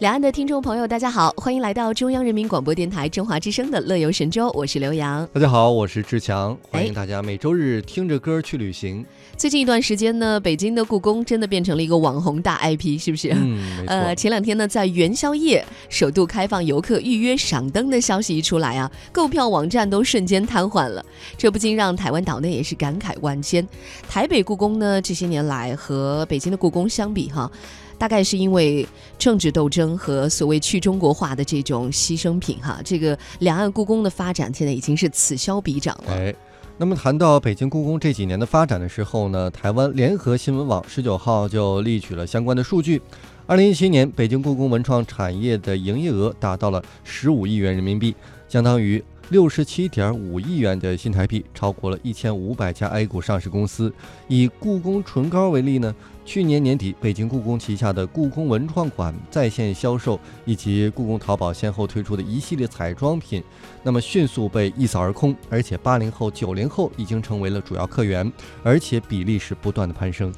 两岸的听众朋友，大家好，欢迎来到中央人民广播电台中华之声的《乐游神州》，我是刘洋。大家好，我是志强，欢迎大家每周日听着歌去旅行。最近一段时间呢，北京的故宫真的变成了一个网红大 IP，是不是？嗯，呃，前两天呢，在元宵夜首度开放游客预约赏灯的消息一出来啊，购票网站都瞬间瘫痪了，这不禁让台湾岛内也是感慨万千。台北故宫呢，这些年来和北京的故宫相比，哈。大概是因为政治斗争和所谓去中国化的这种牺牲品哈，这个两岸故宫的发展现在已经是此消彼长了。哎，那么谈到北京故宫这几年的发展的时候呢，台湾联合新闻网十九号就列举了相关的数据。二零一七年，北京故宫文创产业的营业额达到了十五亿元人民币，相当于。六十七点五亿元的新台币，超过了一千五百家 A 股上市公司。以故宫唇膏为例呢，去年年底，北京故宫旗下的故宫文创馆在线销售以及故宫淘宝先后推出的一系列彩妆品，那么迅速被一扫而空。而且八零后、九零后已经成为了主要客源，而且比例是不断的攀升。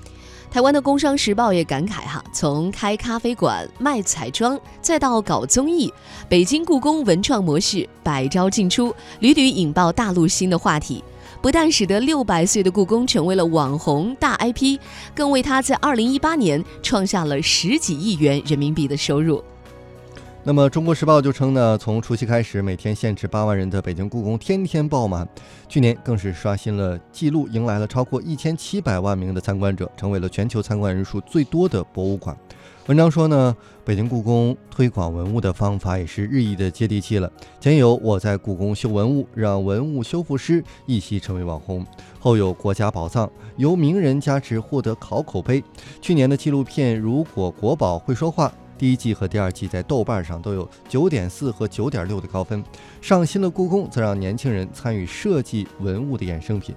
台湾的《工商时报》也感慨哈，从开咖啡馆、卖彩妆，再到搞综艺，北京故宫文创模式百招尽出，屡屡引爆大陆新的话题，不但使得六百岁的故宫成为了网红大 IP，更为他在二零一八年创下了十几亿元人民币的收入。那么，《中国时报》就称呢，从除夕开始，每天限制八万人的北京故宫天天爆满，去年更是刷新了记录，迎来了超过一千七百万名的参观者，成为了全球参观人数最多的博物馆。文章说呢，北京故宫推广文物的方法也是日益的接地气了。前有我在故宫修文物，让文物修复师一夕成为网红；后有国家宝藏由名人加持获得好口碑。去年的纪录片《如果国宝会说话》。第一季和第二季在豆瓣上都有九点四和九点六的高分。上新的故宫，则让年轻人参与设计文物的衍生品。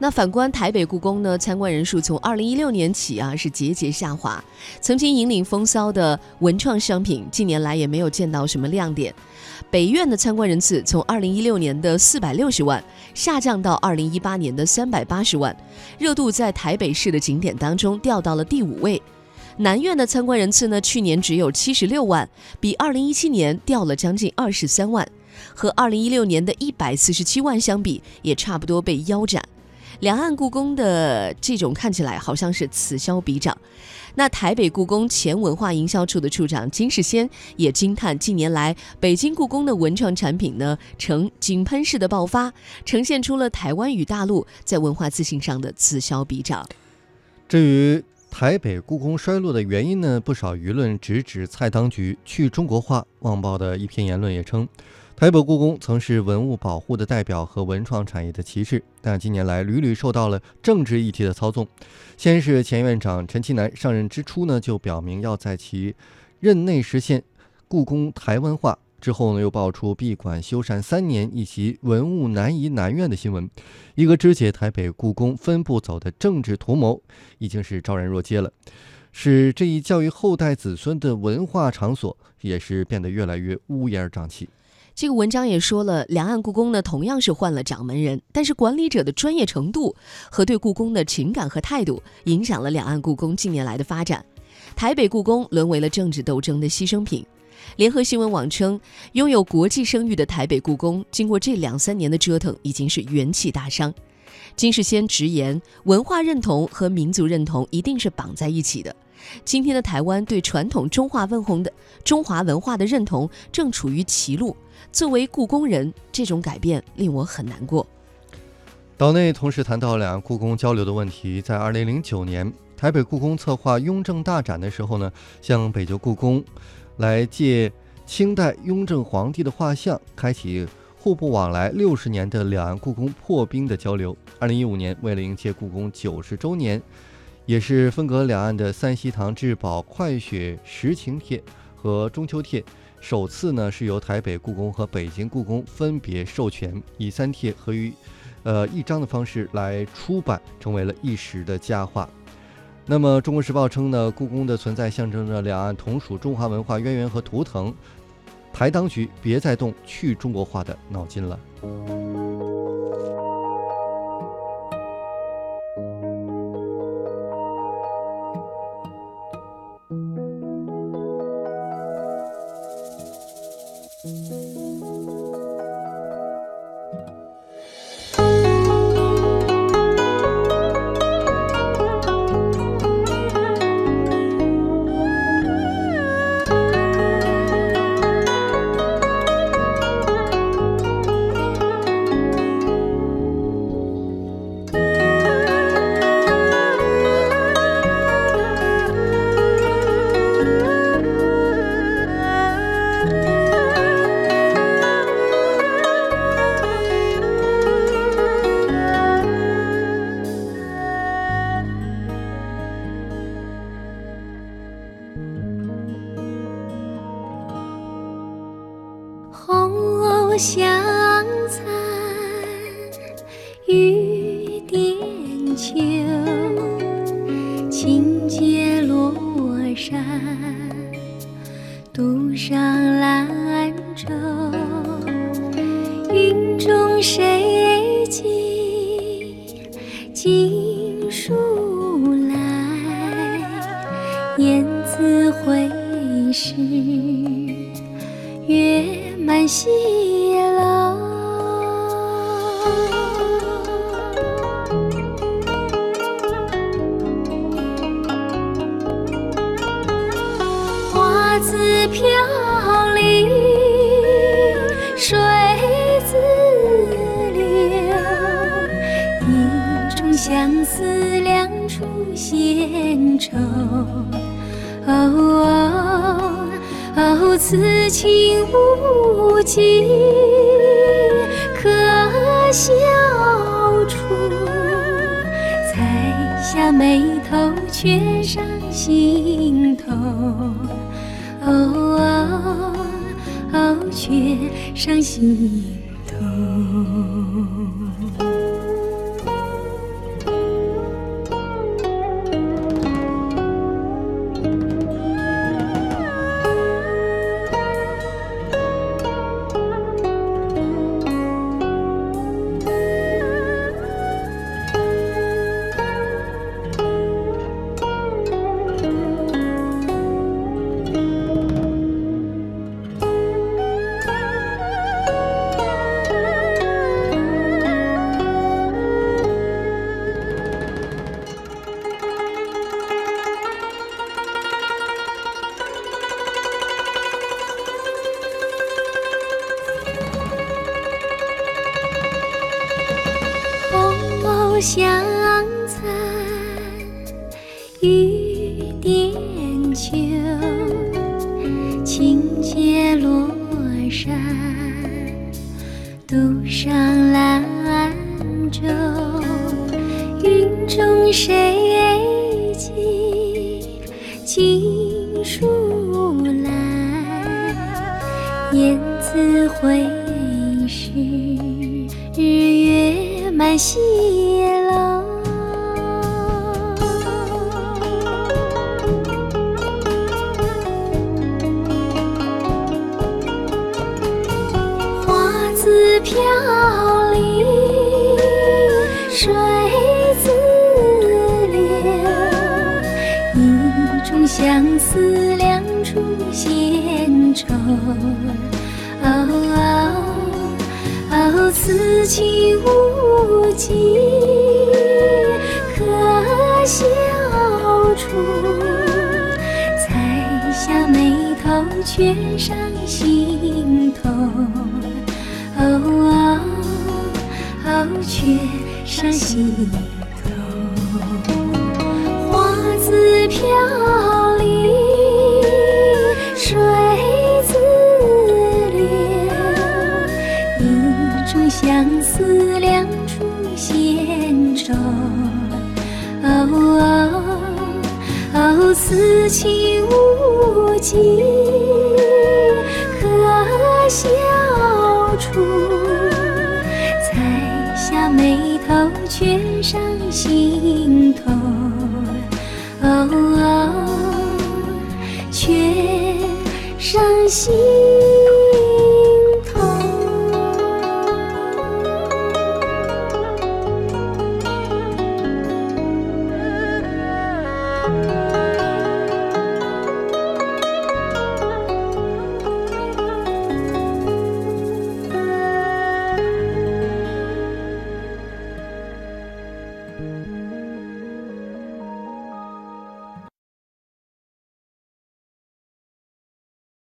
那反观台北故宫呢？参观人数从二零一六年起啊是节节下滑。曾经引领风骚的文创商品，近年来也没有见到什么亮点。北院的参观人次从二零一六年的四百六十万下降到二零一八年的三百八十万，热度在台北市的景点当中掉到了第五位。南苑的参观人次呢，去年只有七十六万，比二零一七年掉了将近二十三万，和二零一六年的一百四十七万相比，也差不多被腰斩。两岸故宫的这种看起来好像是此消彼长。那台北故宫前文化营销处的处长金世先也惊叹，近年来北京故宫的文创产品呢呈井喷式的爆发，呈现出了台湾与大陆在文化自信上的此消彼长。至于。台北故宫衰落的原因呢？不少舆论直指蔡当局去中国化。旺报的一篇言论也称，台北故宫曾是文物保护的代表和文创产业的旗帜，但近年来屡屡受到了政治议题的操纵。先是前院长陈其南上任之初呢，就表明要在其任内实现故宫台湾化。之后呢，又爆出闭馆修缮三年以及文物南移南院的新闻，一个肢解台北故宫分部走的政治图谋，已经是昭然若揭了，使这一教育后代子孙的文化场所也是变得越来越乌烟瘴气。这个文章也说了，两岸故宫呢同样是换了掌门人，但是管理者的专业程度和对故宫的情感和态度，影响了两岸故宫近年来的发展。台北故宫沦为了政治斗争的牺牲品。联合新闻网称，拥有国际声誉的台北故宫，经过这两三年的折腾，已经是元气大伤。金世先直言，文化认同和民族认同一定是绑在一起的。今天的台湾对传统中华文红的中华文化的认同正处于歧路。作为故宫人，这种改变令我很难过。岛内同时谈到两岸故宫交流的问题，在二零零九年，台北故宫策划雍正大展的时候呢，向北京故宫。来借清代雍正皇帝的画像，开启互不往来六十年的两岸故宫破冰的交流。二零一五年，为了迎接故宫九十周年，也是分隔两岸的三希堂至宝快雪时晴帖和中秋帖，首次呢是由台北故宫和北京故宫分别授权，以三帖合于，呃一张的方式来出版，成为了一时的佳话。那么，《中国时报》称呢，故宫的存在象征着两岸同属中华文化渊源和图腾，台当局别再动去中国化的脑筋了。红香残，雨点秋，轻解罗衫，渡上兰舟。云中谁寄锦书来？雁字回时，月。满西闲愁。哦，此情无计可消除，才下眉头却上心头。哦，却上心头。香残，雨点秋，轻解罗衫，独上兰舟。云中谁寄锦书来？雁字回时，日月满西。水自流，一种相思两处闲愁。哦，此情无计可消除，才下眉头却上心头。却上心头，花自飘零，水自流，一种相思两处闲愁。哦，此情无计可消除。却上心头，哦却上心。